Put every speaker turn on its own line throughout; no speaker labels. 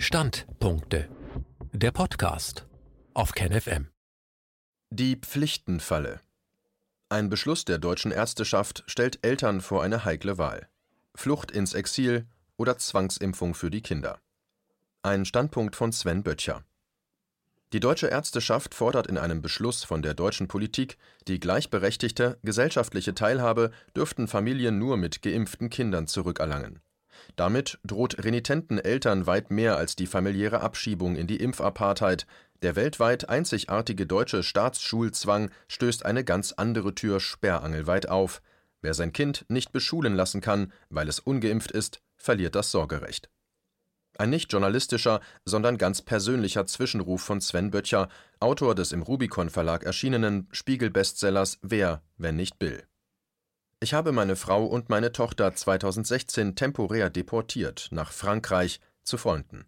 Standpunkte. Der Podcast auf KenFM.
Die Pflichtenfalle. Ein Beschluss der deutschen Ärzteschaft stellt Eltern vor eine heikle Wahl. Flucht ins Exil oder Zwangsimpfung für die Kinder. Ein Standpunkt von Sven Böttcher. Die deutsche Ärzteschaft fordert in einem Beschluss von der deutschen Politik, die gleichberechtigte gesellschaftliche Teilhabe dürften Familien nur mit geimpften Kindern zurückerlangen. Damit droht renitenten Eltern weit mehr als die familiäre Abschiebung in die Impfapartheit, der weltweit einzigartige deutsche Staatsschulzwang stößt eine ganz andere Tür sperrangelweit auf: Wer sein Kind nicht beschulen lassen kann, weil es ungeimpft ist, verliert das Sorgerecht. Ein nicht journalistischer, sondern ganz persönlicher Zwischenruf von Sven Böttcher, Autor des im Rubicon Verlag erschienenen Spiegel-Bestsellers Wer, wenn nicht Bill ich habe meine Frau und meine Tochter 2016 temporär deportiert nach Frankreich zu Freunden.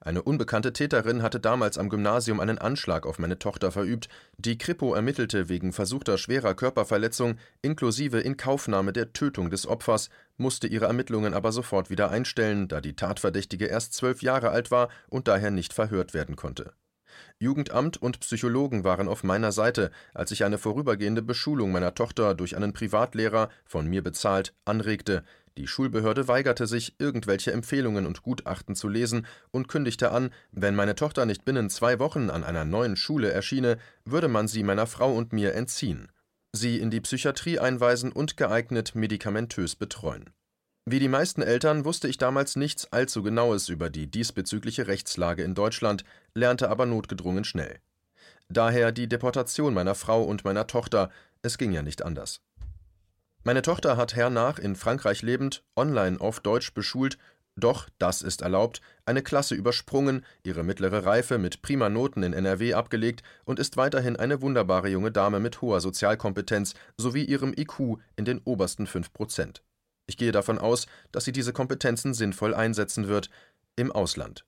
Eine unbekannte Täterin hatte damals am Gymnasium einen Anschlag auf meine Tochter verübt. Die Kripo ermittelte wegen versuchter schwerer Körperverletzung inklusive Inkaufnahme der Tötung des Opfers, musste ihre Ermittlungen aber sofort wieder einstellen, da die Tatverdächtige erst zwölf Jahre alt war und daher nicht verhört werden konnte Jugendamt und Psychologen waren auf meiner Seite, als ich eine vorübergehende Beschulung meiner Tochter durch einen Privatlehrer, von mir bezahlt, anregte. Die Schulbehörde weigerte sich, irgendwelche Empfehlungen und Gutachten zu lesen und kündigte an, wenn meine Tochter nicht binnen zwei Wochen an einer neuen Schule erschiene, würde man sie meiner Frau und mir entziehen, sie in die Psychiatrie einweisen und geeignet medikamentös betreuen wie die meisten Eltern wusste ich damals nichts allzu Genaues über die diesbezügliche Rechtslage in Deutschland, lernte aber notgedrungen schnell. Daher die Deportation meiner Frau und meiner Tochter, es ging ja nicht anders. Meine Tochter hat hernach in Frankreich lebend, online auf Deutsch beschult, doch, das ist erlaubt, eine Klasse übersprungen, ihre mittlere Reife mit prima Noten in NRW abgelegt und ist weiterhin eine wunderbare junge Dame mit hoher Sozialkompetenz sowie ihrem IQ in den obersten 5 Prozent. Ich gehe davon aus, dass sie diese Kompetenzen sinnvoll einsetzen wird im Ausland.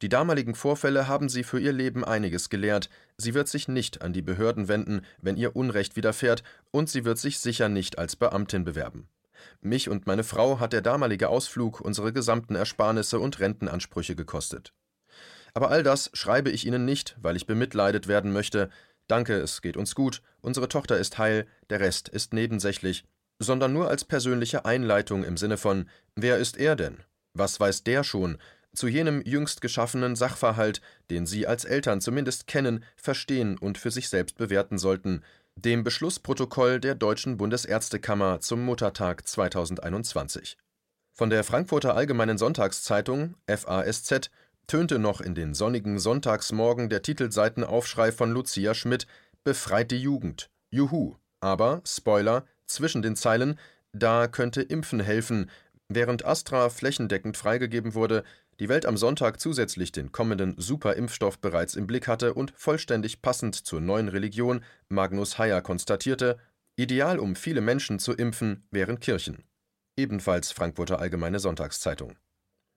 Die damaligen Vorfälle haben sie für ihr Leben einiges gelehrt, sie wird sich nicht an die Behörden wenden, wenn ihr Unrecht widerfährt, und sie wird sich sicher nicht als Beamtin bewerben. Mich und meine Frau hat der damalige Ausflug unsere gesamten Ersparnisse und Rentenansprüche gekostet. Aber all das schreibe ich Ihnen nicht, weil ich bemitleidet werden möchte. Danke, es geht uns gut, unsere Tochter ist heil, der Rest ist nebensächlich, sondern nur als persönliche Einleitung im Sinne von Wer ist er denn? Was weiß der schon? zu jenem jüngst geschaffenen Sachverhalt, den Sie als Eltern zumindest kennen, verstehen und für sich selbst bewerten sollten, dem Beschlussprotokoll der Deutschen Bundesärztekammer zum Muttertag 2021. Von der Frankfurter Allgemeinen Sonntagszeitung FASZ tönte noch in den sonnigen Sonntagsmorgen der Titelseitenaufschrei von Lucia Schmidt Befreit die Jugend. Juhu. Aber, Spoiler, zwischen den Zeilen, da könnte Impfen helfen, während Astra flächendeckend freigegeben wurde, die Welt am Sonntag zusätzlich den kommenden Superimpfstoff bereits im Blick hatte und vollständig passend zur neuen Religion Magnus Heyer konstatierte, ideal um viele Menschen zu impfen wären Kirchen. Ebenfalls Frankfurter Allgemeine Sonntagszeitung.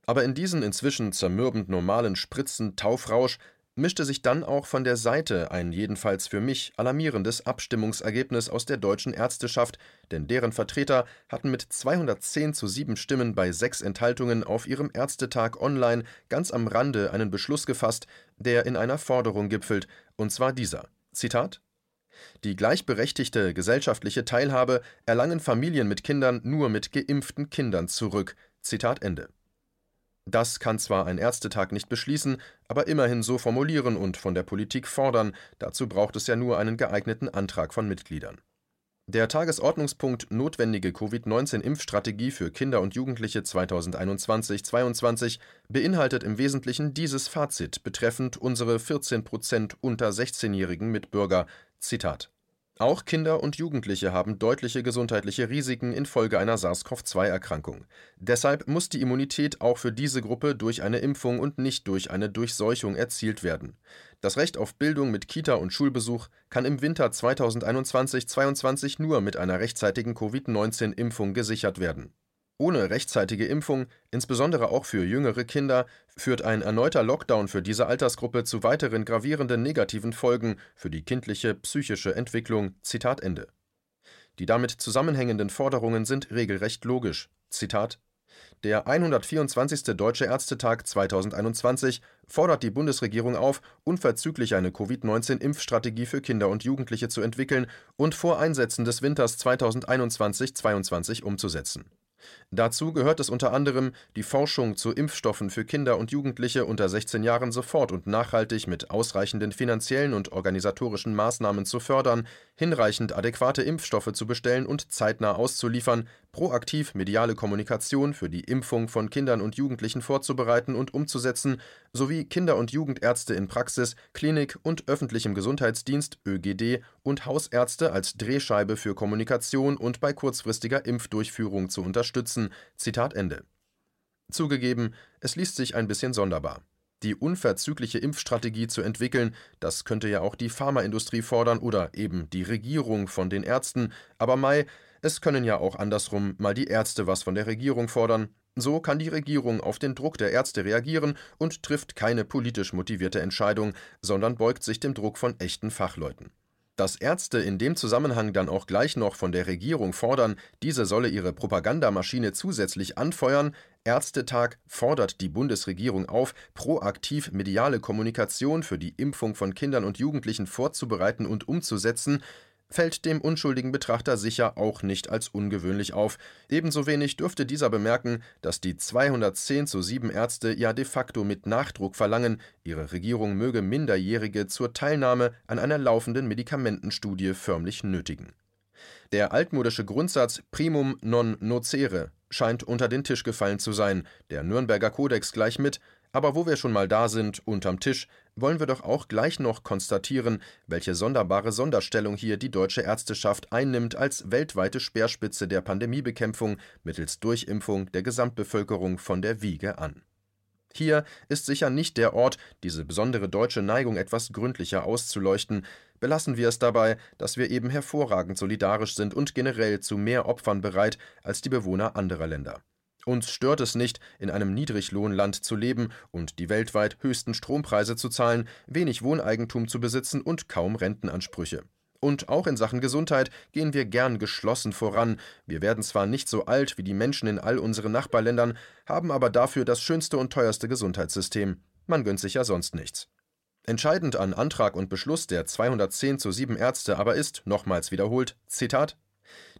Aber in diesen inzwischen zermürbend normalen Spritzen Taufrausch mischte sich dann auch von der Seite ein jedenfalls für mich alarmierendes Abstimmungsergebnis aus der deutschen Ärzteschaft, denn deren Vertreter hatten mit 210 zu 7 Stimmen bei sechs Enthaltungen auf ihrem Ärztetag online ganz am Rande einen Beschluss gefasst, der in einer Forderung gipfelt, und zwar dieser: Zitat die gleichberechtigte gesellschaftliche Teilhabe erlangen Familien mit Kindern nur mit geimpften Kindern zurück. Zitat Ende. Das kann zwar ein Ärztetag nicht beschließen, aber immerhin so formulieren und von der Politik fordern, dazu braucht es ja nur einen geeigneten Antrag von Mitgliedern. Der Tagesordnungspunkt Notwendige Covid-19-Impfstrategie für Kinder und Jugendliche 2021-22 beinhaltet im Wesentlichen dieses Fazit betreffend unsere 14 Prozent unter 16-jährigen Mitbürger. Zitat auch Kinder und Jugendliche haben deutliche gesundheitliche Risiken infolge einer SARS-CoV-2-Erkrankung. Deshalb muss die Immunität auch für diese Gruppe durch eine Impfung und nicht durch eine Durchseuchung erzielt werden. Das Recht auf Bildung mit Kita und Schulbesuch kann im Winter 2021-22 nur mit einer rechtzeitigen Covid-19-Impfung gesichert werden ohne rechtzeitige Impfung, insbesondere auch für jüngere Kinder, führt ein erneuter Lockdown für diese Altersgruppe zu weiteren gravierenden negativen Folgen für die kindliche psychische Entwicklung. Zitat Ende. Die damit zusammenhängenden Forderungen sind regelrecht logisch. Zitat Der 124. Deutsche Ärztetag 2021 fordert die Bundesregierung auf, unverzüglich eine Covid-19-Impfstrategie für Kinder und Jugendliche zu entwickeln und vor Einsätzen des Winters 2021-22 umzusetzen Dazu gehört es unter anderem, die Forschung zu Impfstoffen für Kinder und Jugendliche unter 16 Jahren sofort und nachhaltig mit ausreichenden finanziellen und organisatorischen Maßnahmen zu fördern, hinreichend adäquate Impfstoffe zu bestellen und zeitnah auszuliefern, proaktiv mediale Kommunikation für die Impfung von Kindern und Jugendlichen vorzubereiten und umzusetzen sowie Kinder und Jugendärzte in Praxis, Klinik und öffentlichem Gesundheitsdienst ÖGD und Hausärzte als Drehscheibe für Kommunikation und bei kurzfristiger Impfdurchführung zu unterstützen. Zitat Ende. Zugegeben, es liest sich ein bisschen sonderbar. Die unverzügliche Impfstrategie zu entwickeln, das könnte ja auch die Pharmaindustrie fordern oder eben die Regierung von den Ärzten, aber Mai, es können ja auch andersrum mal die Ärzte was von der Regierung fordern. So kann die Regierung auf den Druck der Ärzte reagieren und trifft keine politisch motivierte Entscheidung, sondern beugt sich dem Druck von echten Fachleuten. Dass Ärzte in dem Zusammenhang dann auch gleich noch von der Regierung fordern, diese solle ihre Propagandamaschine zusätzlich anfeuern, Ärztetag fordert die Bundesregierung auf, proaktiv mediale Kommunikation für die Impfung von Kindern und Jugendlichen vorzubereiten und umzusetzen, fällt dem unschuldigen Betrachter sicher auch nicht als ungewöhnlich auf. Ebenso wenig dürfte dieser bemerken, dass die 210 zu 7 Ärzte ja de facto mit Nachdruck verlangen, ihre Regierung möge Minderjährige zur Teilnahme an einer laufenden Medikamentenstudie förmlich nötigen. Der altmodische Grundsatz primum non nocere scheint unter den Tisch gefallen zu sein, der Nürnberger Kodex gleich mit, aber wo wir schon mal da sind, unterm Tisch, wollen wir doch auch gleich noch konstatieren, welche sonderbare Sonderstellung hier die deutsche Ärzteschaft einnimmt als weltweite Speerspitze der Pandemiebekämpfung mittels Durchimpfung der Gesamtbevölkerung von der Wiege an. Hier ist sicher nicht der Ort, diese besondere deutsche Neigung etwas gründlicher auszuleuchten, belassen wir es dabei, dass wir eben hervorragend solidarisch sind und generell zu mehr Opfern bereit als die Bewohner anderer Länder. Uns stört es nicht, in einem Niedriglohnland zu leben und die weltweit höchsten Strompreise zu zahlen, wenig Wohneigentum zu besitzen und kaum Rentenansprüche. Und auch in Sachen Gesundheit gehen wir gern geschlossen voran. Wir werden zwar nicht so alt wie die Menschen in all unseren Nachbarländern, haben aber dafür das schönste und teuerste Gesundheitssystem. Man gönnt sich ja sonst nichts. Entscheidend an Antrag und Beschluss der 210 zu 7 Ärzte aber ist, nochmals wiederholt, Zitat,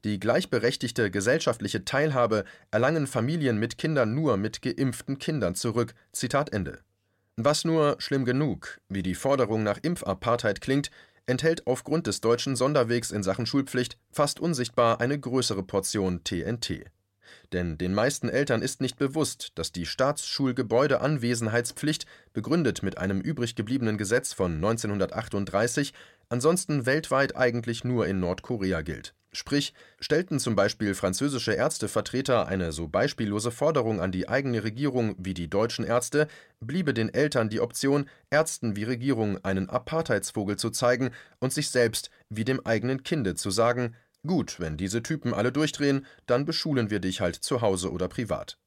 die gleichberechtigte gesellschaftliche Teilhabe erlangen Familien mit Kindern nur mit geimpften Kindern zurück. Zitat Ende. Was nur schlimm genug, wie die Forderung nach Impfapartheid klingt, enthält aufgrund des deutschen Sonderwegs in Sachen Schulpflicht fast unsichtbar eine größere Portion TNT. Denn den meisten Eltern ist nicht bewusst, dass die Staatsschulgebäudeanwesenheitspflicht, begründet mit einem übrig gebliebenen Gesetz von 1938, ansonsten weltweit eigentlich nur in Nordkorea gilt. Sprich, stellten zum Beispiel französische Ärztevertreter eine so beispiellose Forderung an die eigene Regierung wie die deutschen Ärzte, bliebe den Eltern die Option, Ärzten wie Regierung einen Apartheidsvogel zu zeigen und sich selbst wie dem eigenen Kinde zu sagen, gut, wenn diese Typen alle durchdrehen, dann beschulen wir dich halt zu Hause oder privat.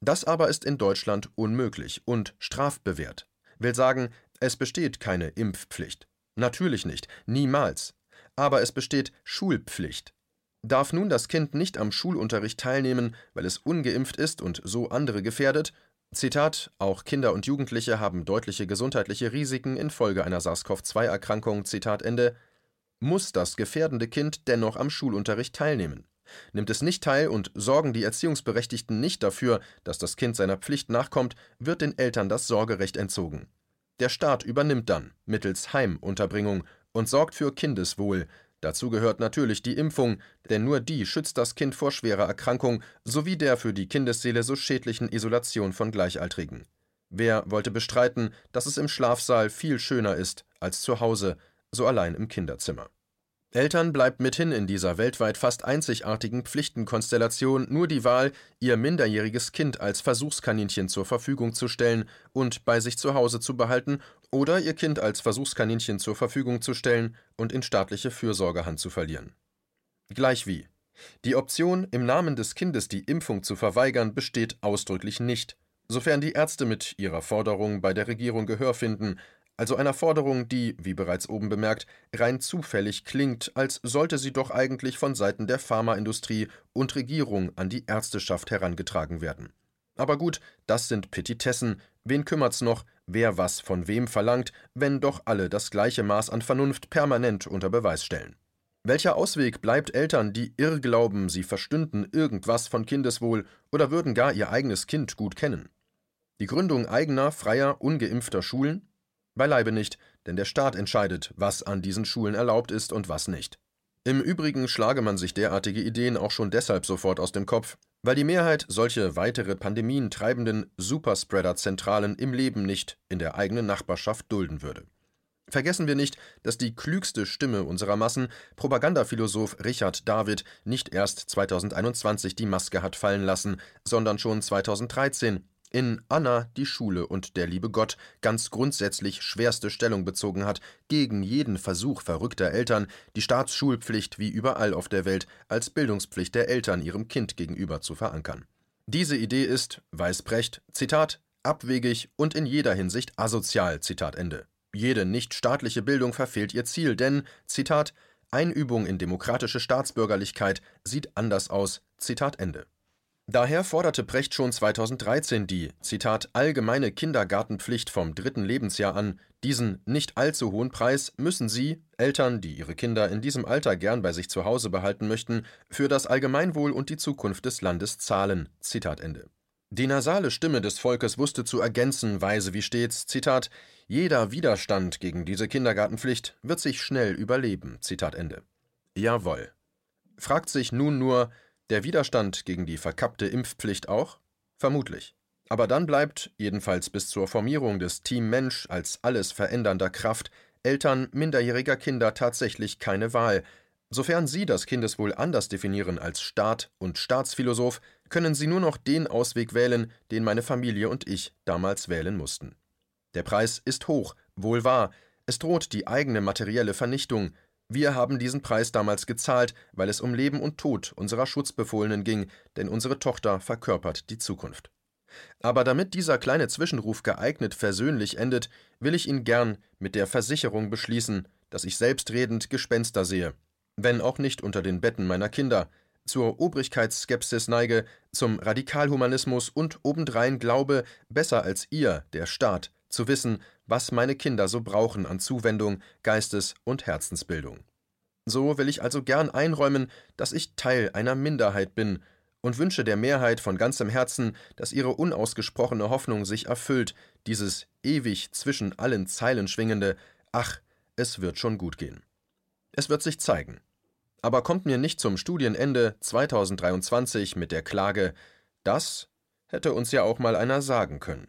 Das aber ist in Deutschland unmöglich und strafbewehrt. Will sagen, es besteht keine Impfpflicht. Natürlich nicht, niemals aber es besteht Schulpflicht. Darf nun das Kind nicht am Schulunterricht teilnehmen, weil es ungeimpft ist und so andere gefährdet? Zitat: Auch Kinder und Jugendliche haben deutliche gesundheitliche Risiken infolge einer SARS-CoV-2-Erkrankung. Zitat Ende. Muss das gefährdende Kind dennoch am Schulunterricht teilnehmen? Nimmt es nicht teil und sorgen die Erziehungsberechtigten nicht dafür, dass das Kind seiner Pflicht nachkommt, wird den Eltern das Sorgerecht entzogen. Der Staat übernimmt dann, mittels Heimunterbringung, und sorgt für Kindeswohl. Dazu gehört natürlich die Impfung, denn nur die schützt das Kind vor schwerer Erkrankung sowie der für die Kindesseele so schädlichen Isolation von Gleichaltrigen. Wer wollte bestreiten, dass es im Schlafsaal viel schöner ist als zu Hause, so allein im Kinderzimmer? Eltern bleibt mithin in dieser weltweit fast einzigartigen Pflichtenkonstellation nur die Wahl, ihr minderjähriges Kind als Versuchskaninchen zur Verfügung zu stellen und bei sich zu Hause zu behalten oder ihr Kind als Versuchskaninchen zur Verfügung zu stellen und in staatliche Fürsorgehand zu verlieren. Gleichwie. Die Option, im Namen des Kindes die Impfung zu verweigern, besteht ausdrücklich nicht, sofern die Ärzte mit ihrer Forderung bei der Regierung Gehör finden, also einer Forderung, die, wie bereits oben bemerkt, rein zufällig klingt, als sollte sie doch eigentlich von Seiten der Pharmaindustrie und Regierung an die Ärzteschaft herangetragen werden. Aber gut, das sind Petitessen, wen kümmert's noch, wer was von wem verlangt, wenn doch alle das gleiche Maß an Vernunft permanent unter Beweis stellen. Welcher Ausweg bleibt Eltern, die irrglauben, sie verstünden irgendwas von Kindeswohl oder würden gar ihr eigenes Kind gut kennen? Die Gründung eigener, freier, ungeimpfter Schulen? Beileibe nicht, denn der Staat entscheidet, was an diesen Schulen erlaubt ist und was nicht. Im Übrigen schlage man sich derartige Ideen auch schon deshalb sofort aus dem Kopf, weil die Mehrheit solche weitere Pandemien treibenden Superspreader-Zentralen im Leben nicht in der eigenen Nachbarschaft dulden würde. Vergessen wir nicht, dass die klügste Stimme unserer Massen, Propagandaphilosoph Richard David, nicht erst 2021 die Maske hat fallen lassen, sondern schon 2013 in Anna, die Schule und der liebe Gott ganz grundsätzlich schwerste Stellung bezogen hat gegen jeden Versuch verrückter Eltern, die Staatsschulpflicht wie überall auf der Welt als Bildungspflicht der Eltern ihrem Kind gegenüber zu verankern. Diese Idee ist, weiß Brecht, Zitat, abwegig und in jeder Hinsicht asozial, Zitat Ende. Jede nichtstaatliche Bildung verfehlt ihr Ziel, denn, Zitat, Einübung in demokratische Staatsbürgerlichkeit sieht anders aus, Zitat Ende. Daher forderte Precht schon 2013 die Zitat allgemeine Kindergartenpflicht vom dritten Lebensjahr an. Diesen nicht allzu hohen Preis müssen Sie, Eltern, die ihre Kinder in diesem Alter gern bei sich zu Hause behalten möchten, für das Allgemeinwohl und die Zukunft des Landes zahlen. Zitat Ende. Die nasale Stimme des Volkes wusste zu ergänzen, weise wie stets, Zitat, jeder Widerstand gegen diese Kindergartenpflicht wird sich schnell überleben. Zitat Ende. Jawohl. Fragt sich nun nur, der Widerstand gegen die verkappte Impfpflicht auch? Vermutlich. Aber dann bleibt, jedenfalls bis zur Formierung des Team Mensch als alles verändernder Kraft, Eltern minderjähriger Kinder tatsächlich keine Wahl. Sofern sie das Kindeswohl anders definieren als Staat und Staatsphilosoph, können sie nur noch den Ausweg wählen, den meine Familie und ich damals wählen mussten. Der Preis ist hoch, wohl wahr, es droht die eigene materielle Vernichtung, wir haben diesen Preis damals gezahlt, weil es um Leben und Tod unserer Schutzbefohlenen ging, denn unsere Tochter verkörpert die Zukunft. Aber damit dieser kleine Zwischenruf geeignet versöhnlich endet, will ich ihn gern mit der Versicherung beschließen, dass ich selbstredend Gespenster sehe, wenn auch nicht unter den Betten meiner Kinder, zur Obrigkeitsskepsis neige, zum Radikalhumanismus und obendrein glaube, besser als ihr, der Staat, zu wissen, was meine Kinder so brauchen an Zuwendung, Geistes- und Herzensbildung. So will ich also gern einräumen, dass ich Teil einer Minderheit bin und wünsche der Mehrheit von ganzem Herzen, dass ihre unausgesprochene Hoffnung sich erfüllt, dieses ewig zwischen allen Zeilen schwingende Ach, es wird schon gut gehen. Es wird sich zeigen. Aber kommt mir nicht zum Studienende 2023 mit der Klage, das hätte uns ja auch mal einer sagen können.